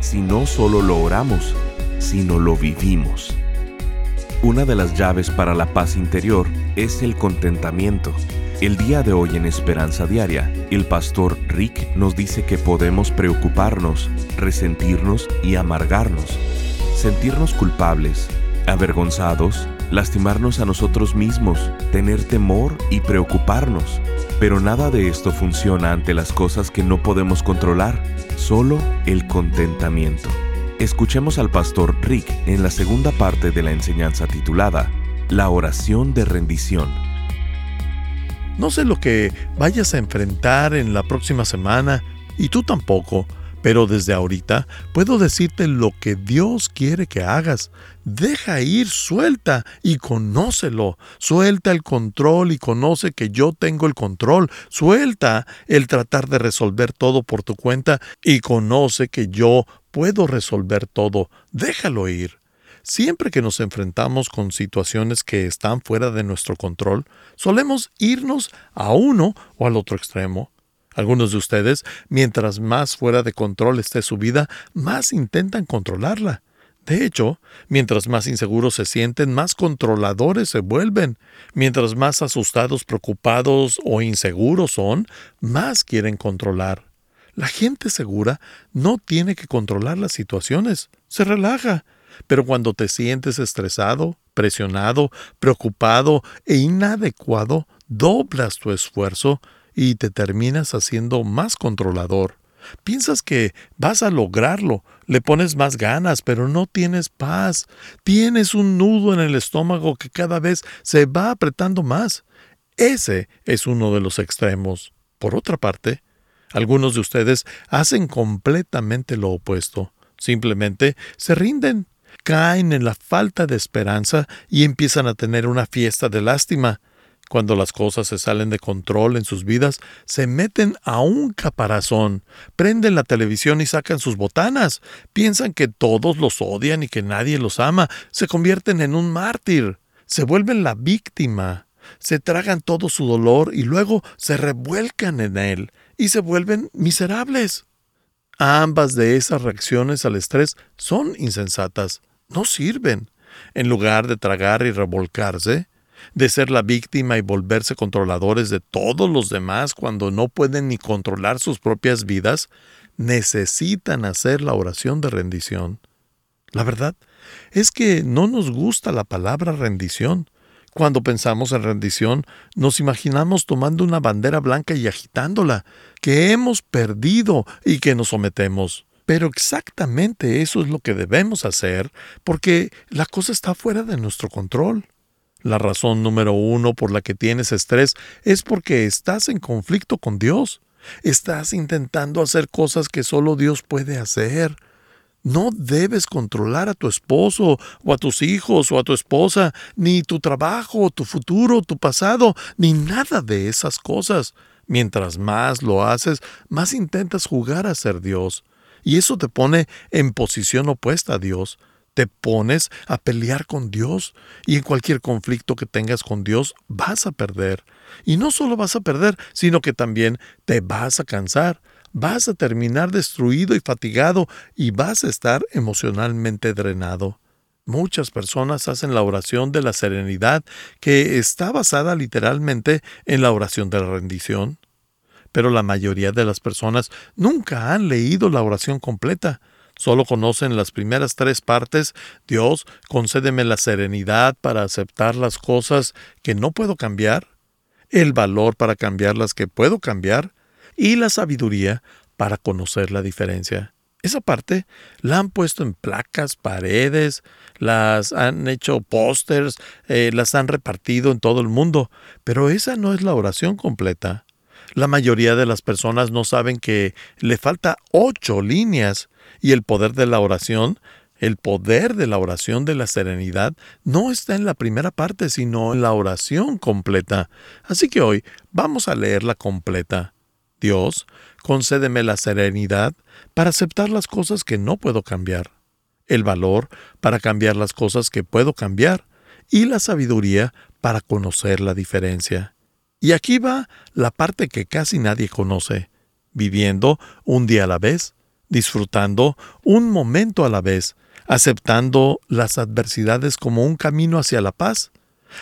si no solo lo oramos, sino lo vivimos. Una de las llaves para la paz interior es el contentamiento. El día de hoy en Esperanza Diaria, el pastor Rick nos dice que podemos preocuparnos, resentirnos y amargarnos, sentirnos culpables, avergonzados, lastimarnos a nosotros mismos, tener temor y preocuparnos. Pero nada de esto funciona ante las cosas que no podemos controlar, solo el contentamiento. Escuchemos al pastor Rick en la segunda parte de la enseñanza titulada La oración de rendición. No sé lo que vayas a enfrentar en la próxima semana, y tú tampoco, pero desde ahorita puedo decirte lo que Dios quiere que hagas. Deja ir, suelta y conócelo. Suelta el control y conoce que yo tengo el control. Suelta el tratar de resolver todo por tu cuenta y conoce que yo puedo resolver todo. Déjalo ir. Siempre que nos enfrentamos con situaciones que están fuera de nuestro control, solemos irnos a uno o al otro extremo. Algunos de ustedes, mientras más fuera de control esté su vida, más intentan controlarla. De hecho, mientras más inseguros se sienten, más controladores se vuelven. Mientras más asustados, preocupados o inseguros son, más quieren controlar. La gente segura no tiene que controlar las situaciones, se relaja. Pero cuando te sientes estresado, presionado, preocupado e inadecuado, doblas tu esfuerzo y te terminas haciendo más controlador. Piensas que vas a lograrlo, le pones más ganas, pero no tienes paz. Tienes un nudo en el estómago que cada vez se va apretando más. Ese es uno de los extremos. Por otra parte, algunos de ustedes hacen completamente lo opuesto. Simplemente se rinden, caen en la falta de esperanza y empiezan a tener una fiesta de lástima. Cuando las cosas se salen de control en sus vidas, se meten a un caparazón, prenden la televisión y sacan sus botanas, piensan que todos los odian y que nadie los ama, se convierten en un mártir, se vuelven la víctima, se tragan todo su dolor y luego se revuelcan en él y se vuelven miserables. Ambas de esas reacciones al estrés son insensatas, no sirven. En lugar de tragar y revolcarse, de ser la víctima y volverse controladores de todos los demás cuando no pueden ni controlar sus propias vidas, necesitan hacer la oración de rendición. La verdad es que no nos gusta la palabra rendición. Cuando pensamos en rendición, nos imaginamos tomando una bandera blanca y agitándola, que hemos perdido y que nos sometemos. Pero exactamente eso es lo que debemos hacer, porque la cosa está fuera de nuestro control. La razón número uno por la que tienes estrés es porque estás en conflicto con Dios. Estás intentando hacer cosas que solo Dios puede hacer. No debes controlar a tu esposo o a tus hijos o a tu esposa, ni tu trabajo, tu futuro, tu pasado, ni nada de esas cosas. Mientras más lo haces, más intentas jugar a ser Dios. Y eso te pone en posición opuesta a Dios te pones a pelear con Dios y en cualquier conflicto que tengas con Dios vas a perder. Y no solo vas a perder, sino que también te vas a cansar, vas a terminar destruido y fatigado y vas a estar emocionalmente drenado. Muchas personas hacen la oración de la serenidad que está basada literalmente en la oración de la rendición. Pero la mayoría de las personas nunca han leído la oración completa solo conocen las primeras tres partes, Dios, concédeme la serenidad para aceptar las cosas que no puedo cambiar, el valor para cambiar las que puedo cambiar y la sabiduría para conocer la diferencia. Esa parte la han puesto en placas, paredes, las han hecho pósters, eh, las han repartido en todo el mundo, pero esa no es la oración completa. La mayoría de las personas no saben que le falta ocho líneas y el poder de la oración, el poder de la oración de la serenidad, no está en la primera parte, sino en la oración completa. Así que hoy vamos a leerla completa. Dios, concédeme la serenidad para aceptar las cosas que no puedo cambiar, el valor para cambiar las cosas que puedo cambiar y la sabiduría para conocer la diferencia. Y aquí va la parte que casi nadie conoce, viviendo un día a la vez, disfrutando un momento a la vez, aceptando las adversidades como un camino hacia la paz,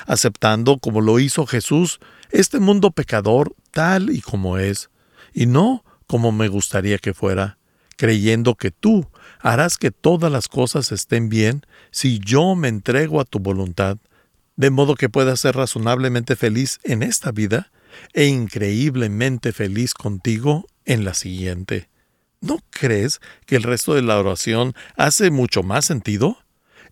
aceptando, como lo hizo Jesús, este mundo pecador tal y como es, y no como me gustaría que fuera, creyendo que tú harás que todas las cosas estén bien si yo me entrego a tu voluntad, de modo que pueda ser razonablemente feliz en esta vida e increíblemente feliz contigo en la siguiente. ¿No crees que el resto de la oración hace mucho más sentido?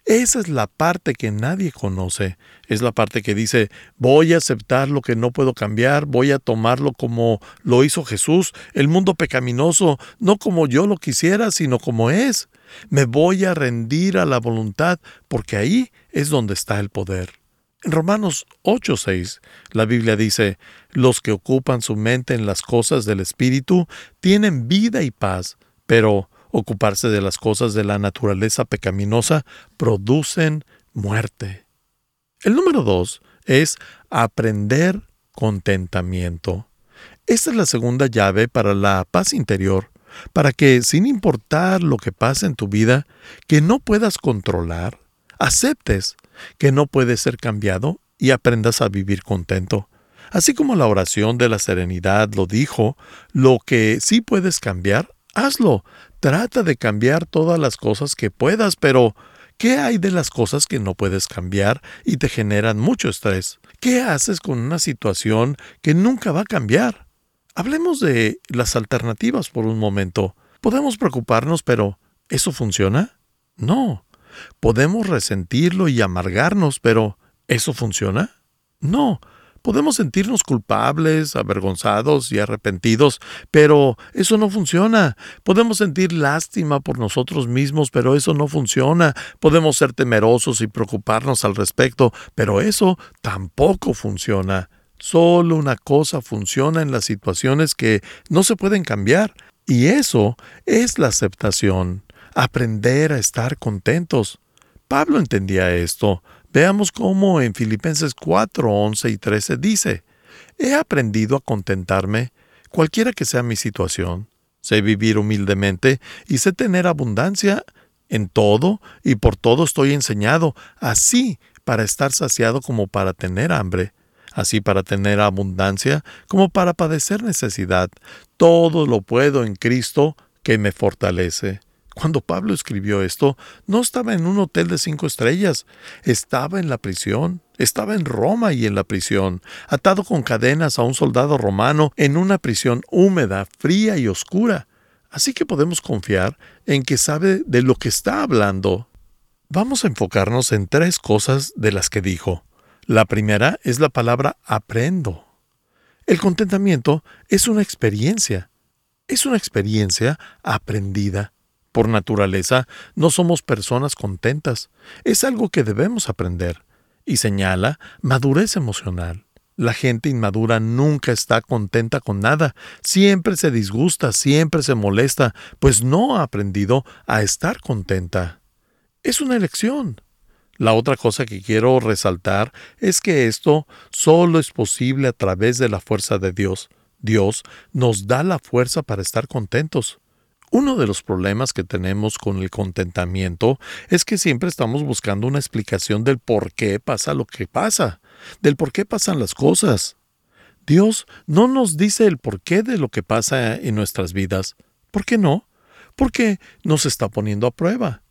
Esa es la parte que nadie conoce. Es la parte que dice, voy a aceptar lo que no puedo cambiar, voy a tomarlo como lo hizo Jesús, el mundo pecaminoso, no como yo lo quisiera, sino como es. Me voy a rendir a la voluntad, porque ahí es donde está el poder. En Romanos 8:6, la Biblia dice, los que ocupan su mente en las cosas del Espíritu tienen vida y paz, pero ocuparse de las cosas de la naturaleza pecaminosa producen muerte. El número dos es aprender contentamiento. Esta es la segunda llave para la paz interior, para que, sin importar lo que pase en tu vida, que no puedas controlar, aceptes que no puede ser cambiado y aprendas a vivir contento. Así como la oración de la serenidad lo dijo, lo que sí puedes cambiar, hazlo. Trata de cambiar todas las cosas que puedas, pero ¿qué hay de las cosas que no puedes cambiar y te generan mucho estrés? ¿Qué haces con una situación que nunca va a cambiar? Hablemos de las alternativas por un momento. Podemos preocuparnos, pero ¿eso funciona? No. Podemos resentirlo y amargarnos, pero ¿eso funciona? No. Podemos sentirnos culpables, avergonzados y arrepentidos, pero eso no funciona. Podemos sentir lástima por nosotros mismos, pero eso no funciona. Podemos ser temerosos y preocuparnos al respecto, pero eso tampoco funciona. Solo una cosa funciona en las situaciones que no se pueden cambiar, y eso es la aceptación aprender a estar contentos. Pablo entendía esto. Veamos cómo en Filipenses 4, 11 y 13 dice, He aprendido a contentarme, cualquiera que sea mi situación. Sé vivir humildemente y sé tener abundancia en todo y por todo estoy enseñado, así para estar saciado como para tener hambre, así para tener abundancia como para padecer necesidad. Todo lo puedo en Cristo que me fortalece. Cuando Pablo escribió esto, no estaba en un hotel de cinco estrellas, estaba en la prisión, estaba en Roma y en la prisión, atado con cadenas a un soldado romano en una prisión húmeda, fría y oscura. Así que podemos confiar en que sabe de lo que está hablando. Vamos a enfocarnos en tres cosas de las que dijo. La primera es la palabra aprendo. El contentamiento es una experiencia. Es una experiencia aprendida por naturaleza, no somos personas contentas. Es algo que debemos aprender. Y señala madurez emocional. La gente inmadura nunca está contenta con nada, siempre se disgusta, siempre se molesta, pues no ha aprendido a estar contenta. Es una elección. La otra cosa que quiero resaltar es que esto solo es posible a través de la fuerza de Dios. Dios nos da la fuerza para estar contentos. Uno de los problemas que tenemos con el contentamiento es que siempre estamos buscando una explicación del por qué pasa lo que pasa, del por qué pasan las cosas. Dios no nos dice el porqué de lo que pasa en nuestras vidas. ¿Por qué no? Porque nos está poniendo a prueba.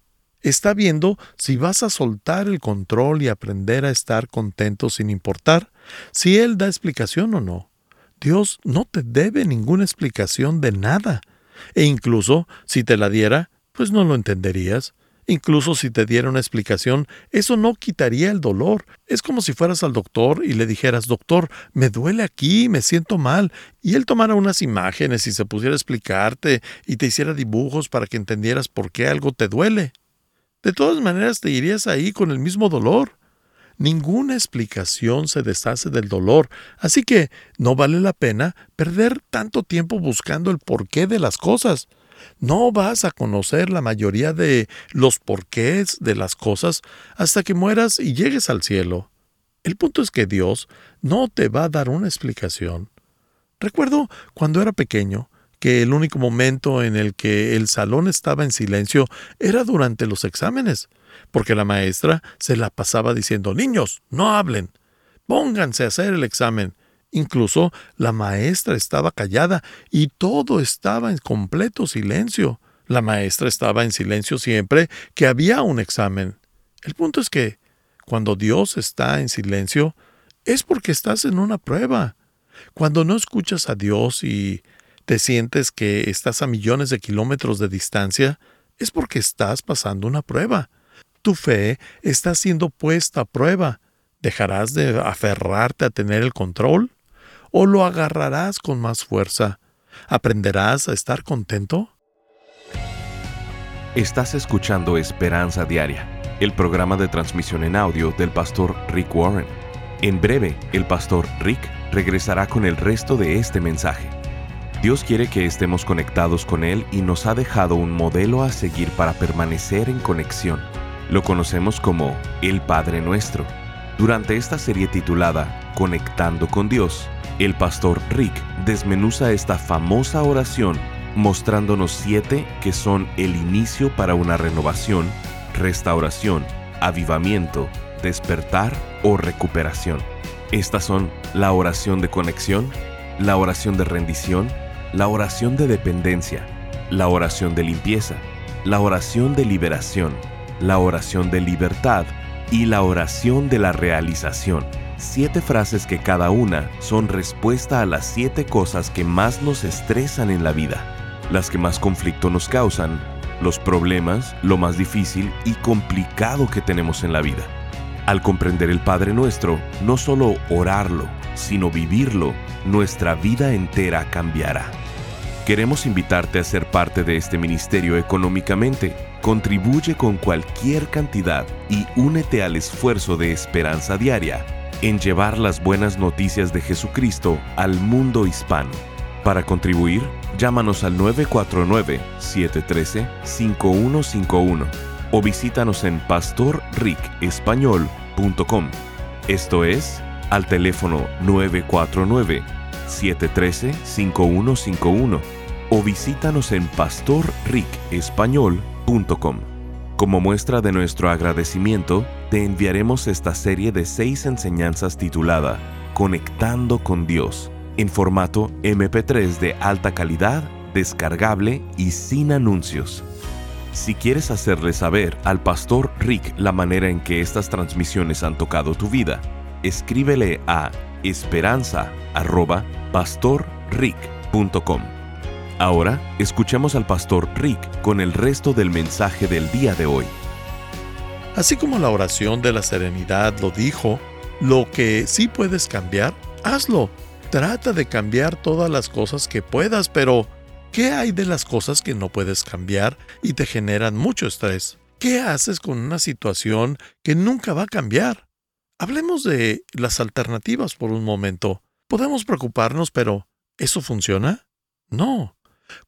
Está viendo si vas a soltar el control y aprender a estar contento sin importar si Él da explicación o no. Dios no te debe ninguna explicación de nada. E incluso, si te la diera, pues no lo entenderías. Incluso si te diera una explicación, eso no quitaría el dolor. Es como si fueras al doctor y le dijeras, doctor, me duele aquí, me siento mal, y él tomara unas imágenes y se pusiera a explicarte y te hiciera dibujos para que entendieras por qué algo te duele. De todas maneras te irías ahí con el mismo dolor. Ninguna explicación se deshace del dolor, así que no vale la pena perder tanto tiempo buscando el porqué de las cosas. No vas a conocer la mayoría de los porqués de las cosas hasta que mueras y llegues al cielo. El punto es que Dios no te va a dar una explicación. Recuerdo cuando era pequeño que el único momento en el que el salón estaba en silencio era durante los exámenes, porque la maestra se la pasaba diciendo Niños, no hablen. Pónganse a hacer el examen. Incluso la maestra estaba callada y todo estaba en completo silencio. La maestra estaba en silencio siempre que había un examen. El punto es que, cuando Dios está en silencio, es porque estás en una prueba. Cuando no escuchas a Dios y te sientes que estás a millones de kilómetros de distancia, es porque estás pasando una prueba. Tu fe está siendo puesta a prueba. ¿Dejarás de aferrarte a tener el control? o lo agarrarás con más fuerza? ¿Aprenderás a estar contento? Estás escuchando Esperanza Diaria, el programa de transmisión en audio del pastor Rick Warren. En breve, el pastor Rick regresará con el resto de este mensaje. Dios quiere que estemos conectados con Él y nos ha dejado un modelo a seguir para permanecer en conexión. Lo conocemos como el Padre Nuestro. Durante esta serie titulada Conectando con Dios, el pastor Rick desmenuza esta famosa oración mostrándonos siete que son el inicio para una renovación, restauración, avivamiento, despertar o recuperación. Estas son la oración de conexión, la oración de rendición, la oración de dependencia, la oración de limpieza, la oración de liberación, la oración de libertad y la oración de la realización siete frases que cada una son respuesta a las siete cosas que más nos estresan en la vida, las que más conflicto nos causan, los problemas, lo más difícil y complicado que tenemos en la vida. Al comprender el Padre Nuestro, no solo orarlo, sino vivirlo, nuestra vida entera cambiará. Queremos invitarte a ser parte de este ministerio económicamente. Contribuye con cualquier cantidad y únete al esfuerzo de esperanza diaria en llevar las buenas noticias de Jesucristo al mundo hispano. Para contribuir, llámanos al 949-713-5151 o visítanos en pastorricespañol.com. Esto es, al teléfono 949-713-5151 o visítanos en pastorricespañol.com. Como muestra de nuestro agradecimiento, te enviaremos esta serie de seis enseñanzas titulada Conectando con Dios, en formato MP3 de alta calidad, descargable y sin anuncios. Si quieres hacerle saber al pastor Rick la manera en que estas transmisiones han tocado tu vida, escríbele a esperanza.pastorrick.com. Ahora escuchemos al pastor Rick con el resto del mensaje del día de hoy. Así como la oración de la serenidad lo dijo, lo que sí puedes cambiar, hazlo. Trata de cambiar todas las cosas que puedas, pero ¿qué hay de las cosas que no puedes cambiar y te generan mucho estrés? ¿Qué haces con una situación que nunca va a cambiar? Hablemos de las alternativas por un momento. Podemos preocuparnos, pero ¿eso funciona? No.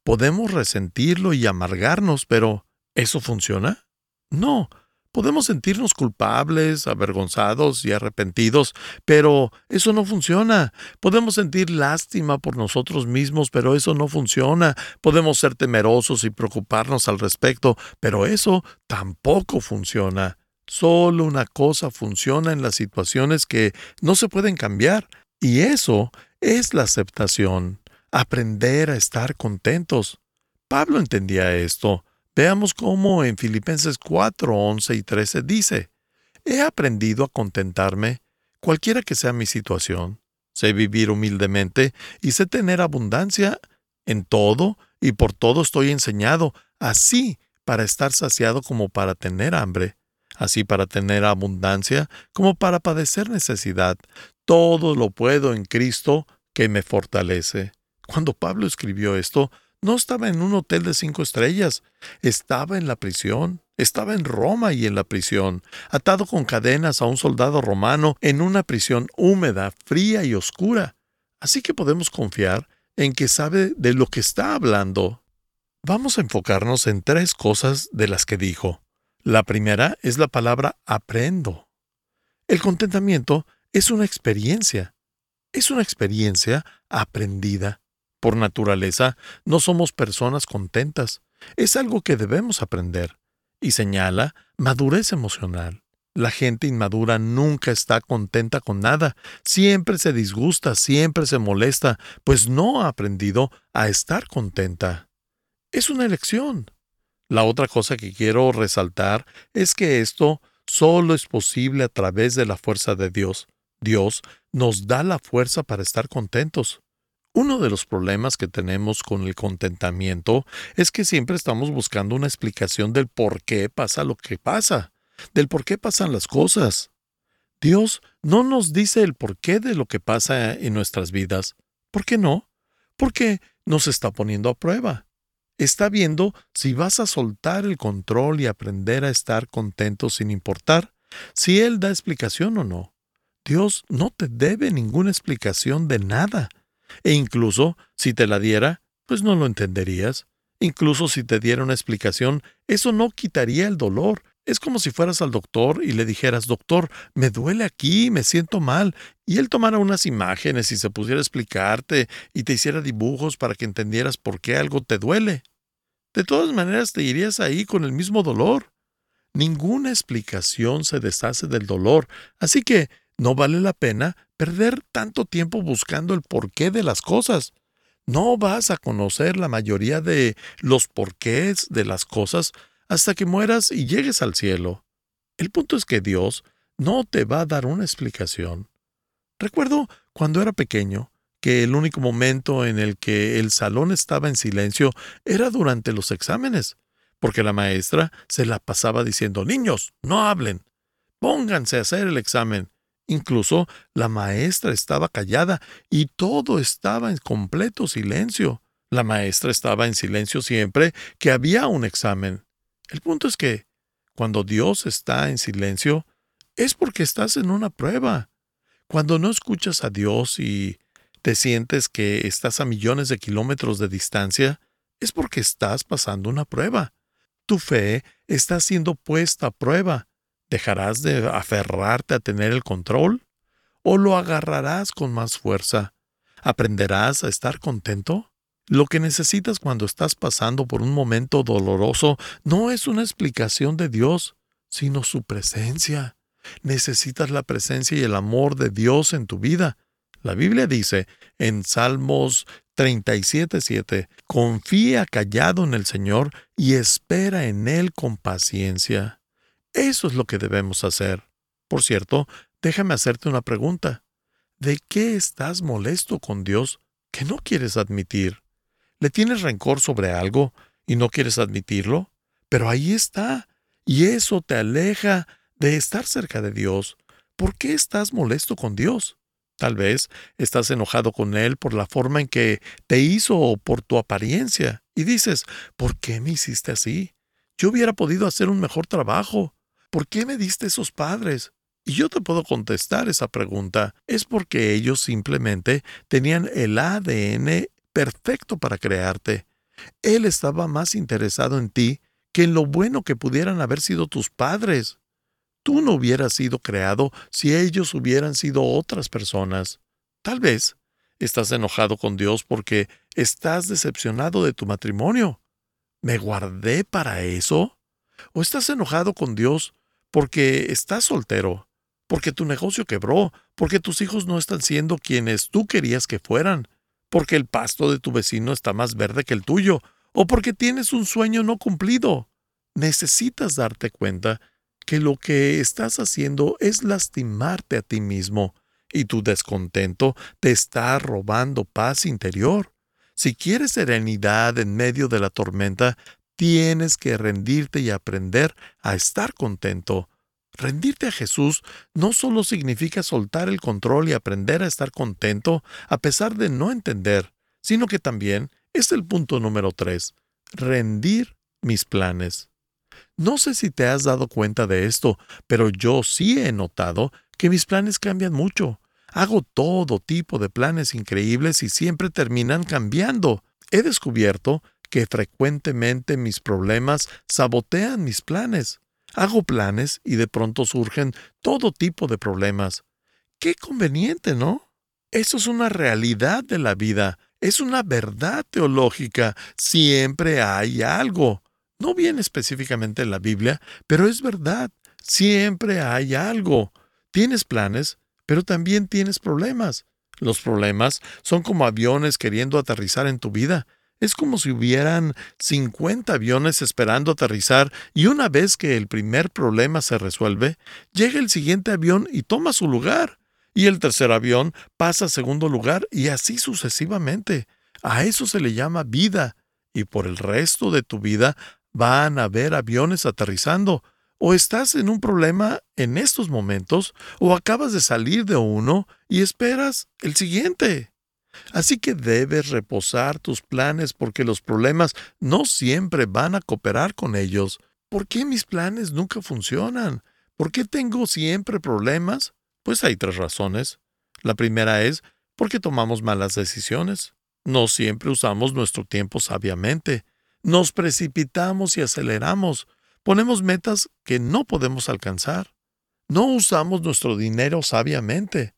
Podemos resentirlo y amargarnos, pero ¿eso funciona? No. Podemos sentirnos culpables, avergonzados y arrepentidos, pero eso no funciona. Podemos sentir lástima por nosotros mismos, pero eso no funciona. Podemos ser temerosos y preocuparnos al respecto, pero eso tampoco funciona. Solo una cosa funciona en las situaciones que no se pueden cambiar, y eso es la aceptación aprender a estar contentos. Pablo entendía esto. Veamos cómo en Filipenses 4, 11 y 13 dice, He aprendido a contentarme, cualquiera que sea mi situación. Sé vivir humildemente y sé tener abundancia en todo y por todo estoy enseñado. Así para estar saciado como para tener hambre, así para tener abundancia como para padecer necesidad. Todo lo puedo en Cristo que me fortalece. Cuando Pablo escribió esto, no estaba en un hotel de cinco estrellas, estaba en la prisión, estaba en Roma y en la prisión, atado con cadenas a un soldado romano en una prisión húmeda, fría y oscura. Así que podemos confiar en que sabe de lo que está hablando. Vamos a enfocarnos en tres cosas de las que dijo. La primera es la palabra aprendo. El contentamiento es una experiencia. Es una experiencia aprendida. Por naturaleza, no somos personas contentas. Es algo que debemos aprender. Y señala madurez emocional. La gente inmadura nunca está contenta con nada, siempre se disgusta, siempre se molesta, pues no ha aprendido a estar contenta. Es una elección. La otra cosa que quiero resaltar es que esto solo es posible a través de la fuerza de Dios. Dios nos da la fuerza para estar contentos. Uno de los problemas que tenemos con el contentamiento es que siempre estamos buscando una explicación del por qué pasa lo que pasa, del por qué pasan las cosas. Dios no nos dice el porqué de lo que pasa en nuestras vidas. ¿Por qué no? Porque nos está poniendo a prueba está viendo si vas a soltar el control y aprender a estar contento sin importar si Él da explicación o no. Dios no te debe ninguna explicación de nada. E incluso si te la diera, pues no lo entenderías. Incluso si te diera una explicación, eso no quitaría el dolor. Es como si fueras al doctor y le dijeras, doctor, me duele aquí, me siento mal, y él tomara unas imágenes y se pusiera a explicarte y te hiciera dibujos para que entendieras por qué algo te duele. De todas maneras te irías ahí con el mismo dolor. Ninguna explicación se deshace del dolor, así que no vale la pena perder tanto tiempo buscando el porqué de las cosas. No vas a conocer la mayoría de los porqués de las cosas hasta que mueras y llegues al cielo. El punto es que Dios no te va a dar una explicación. Recuerdo cuando era pequeño que el único momento en el que el salón estaba en silencio era durante los exámenes, porque la maestra se la pasaba diciendo Niños, no hablen. Pónganse a hacer el examen. Incluso la maestra estaba callada y todo estaba en completo silencio. La maestra estaba en silencio siempre que había un examen. El punto es que, cuando Dios está en silencio, es porque estás en una prueba. Cuando no escuchas a Dios y te sientes que estás a millones de kilómetros de distancia, es porque estás pasando una prueba. Tu fe está siendo puesta a prueba. ¿Dejarás de aferrarte a tener el control? ¿O lo agarrarás con más fuerza? ¿Aprenderás a estar contento? Lo que necesitas cuando estás pasando por un momento doloroso no es una explicación de Dios, sino su presencia. Necesitas la presencia y el amor de Dios en tu vida. La Biblia dice en Salmos 37.7, confía callado en el Señor y espera en Él con paciencia. Eso es lo que debemos hacer. Por cierto, déjame hacerte una pregunta. ¿De qué estás molesto con Dios que no quieres admitir? ¿Le tienes rencor sobre algo y no quieres admitirlo? Pero ahí está, y eso te aleja de estar cerca de Dios. ¿Por qué estás molesto con Dios? Tal vez estás enojado con Él por la forma en que te hizo o por tu apariencia, y dices, ¿por qué me hiciste así? Yo hubiera podido hacer un mejor trabajo. ¿Por qué me diste esos padres? Y yo te puedo contestar esa pregunta. Es porque ellos simplemente tenían el ADN perfecto para crearte. Él estaba más interesado en ti que en lo bueno que pudieran haber sido tus padres. Tú no hubieras sido creado si ellos hubieran sido otras personas. Tal vez estás enojado con Dios porque estás decepcionado de tu matrimonio. ¿Me guardé para eso? ¿O estás enojado con Dios porque estás soltero, porque tu negocio quebró, porque tus hijos no están siendo quienes tú querías que fueran, porque el pasto de tu vecino está más verde que el tuyo, o porque tienes un sueño no cumplido. Necesitas darte cuenta que lo que estás haciendo es lastimarte a ti mismo y tu descontento te está robando paz interior. Si quieres serenidad en medio de la tormenta, Tienes que rendirte y aprender a estar contento. Rendirte a Jesús no solo significa soltar el control y aprender a estar contento a pesar de no entender, sino que también es el punto número tres, rendir mis planes. No sé si te has dado cuenta de esto, pero yo sí he notado que mis planes cambian mucho. Hago todo tipo de planes increíbles y siempre terminan cambiando. He descubierto que frecuentemente mis problemas sabotean mis planes. Hago planes y de pronto surgen todo tipo de problemas. Qué conveniente, ¿no? Eso es una realidad de la vida, es una verdad teológica. Siempre hay algo. No viene específicamente en la Biblia, pero es verdad. Siempre hay algo. Tienes planes, pero también tienes problemas. Los problemas son como aviones queriendo aterrizar en tu vida. Es como si hubieran 50 aviones esperando aterrizar y una vez que el primer problema se resuelve, llega el siguiente avión y toma su lugar. Y el tercer avión pasa a segundo lugar y así sucesivamente. A eso se le llama vida. Y por el resto de tu vida van a haber aviones aterrizando. O estás en un problema en estos momentos, o acabas de salir de uno y esperas el siguiente. Así que debes reposar tus planes porque los problemas no siempre van a cooperar con ellos. ¿Por qué mis planes nunca funcionan? ¿Por qué tengo siempre problemas? Pues hay tres razones. La primera es porque tomamos malas decisiones. No siempre usamos nuestro tiempo sabiamente. Nos precipitamos y aceleramos. Ponemos metas que no podemos alcanzar. No usamos nuestro dinero sabiamente.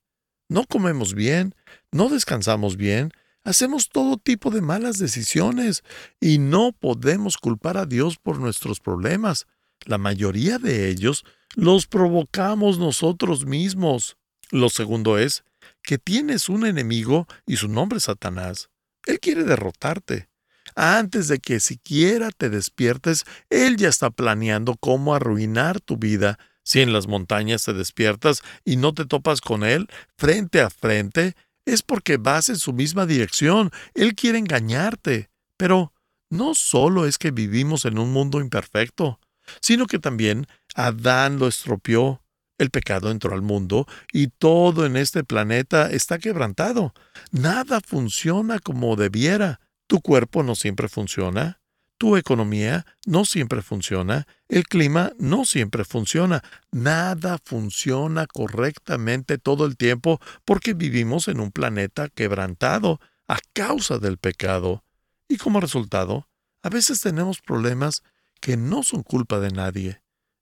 No comemos bien, no descansamos bien, hacemos todo tipo de malas decisiones y no podemos culpar a Dios por nuestros problemas. La mayoría de ellos los provocamos nosotros mismos. Lo segundo es que tienes un enemigo y su nombre es Satanás. Él quiere derrotarte. Antes de que siquiera te despiertes, Él ya está planeando cómo arruinar tu vida. Si en las montañas te despiertas y no te topas con Él frente a frente, es porque vas en su misma dirección. Él quiere engañarte. Pero no solo es que vivimos en un mundo imperfecto, sino que también Adán lo estropeó. El pecado entró al mundo y todo en este planeta está quebrantado. Nada funciona como debiera. Tu cuerpo no siempre funciona, tu economía no siempre funciona, el clima no siempre funciona, nada funciona correctamente todo el tiempo porque vivimos en un planeta quebrantado a causa del pecado. Y como resultado, a veces tenemos problemas que no son culpa de nadie.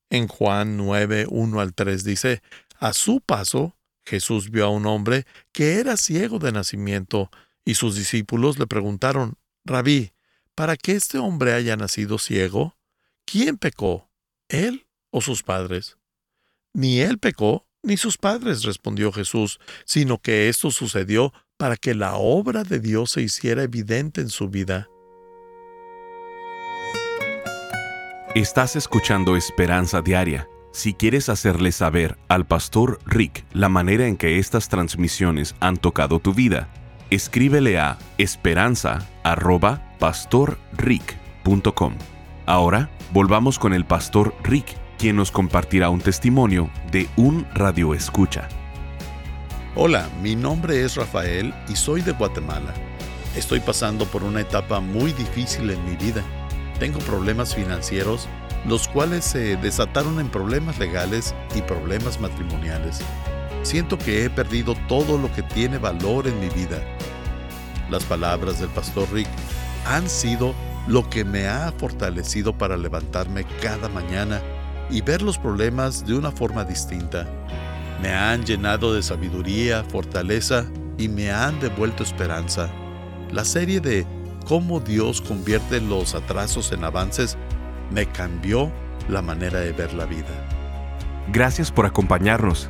En Juan 9, 1 al 3 dice, A su paso, Jesús vio a un hombre que era ciego de nacimiento, y sus discípulos le preguntaron, Rabí, ¿para que este hombre haya nacido ciego? ¿Quién pecó? ¿Él o sus padres? Ni él pecó, ni sus padres, respondió Jesús, sino que esto sucedió para que la obra de Dios se hiciera evidente en su vida. Estás escuchando Esperanza Diaria. Si quieres hacerle saber al pastor Rick la manera en que estas transmisiones han tocado tu vida, escríbele a esperanza.pastorrick.com. Ahora volvamos con el pastor Rick, quien nos compartirá un testimonio de un radio escucha. Hola, mi nombre es Rafael y soy de Guatemala. Estoy pasando por una etapa muy difícil en mi vida. Tengo problemas financieros, los cuales se desataron en problemas legales y problemas matrimoniales. Siento que he perdido todo lo que tiene valor en mi vida. Las palabras del pastor Rick han sido lo que me ha fortalecido para levantarme cada mañana y ver los problemas de una forma distinta. Me han llenado de sabiduría, fortaleza y me han devuelto esperanza. La serie de cómo Dios convierte los atrasos en avances me cambió la manera de ver la vida. Gracias por acompañarnos.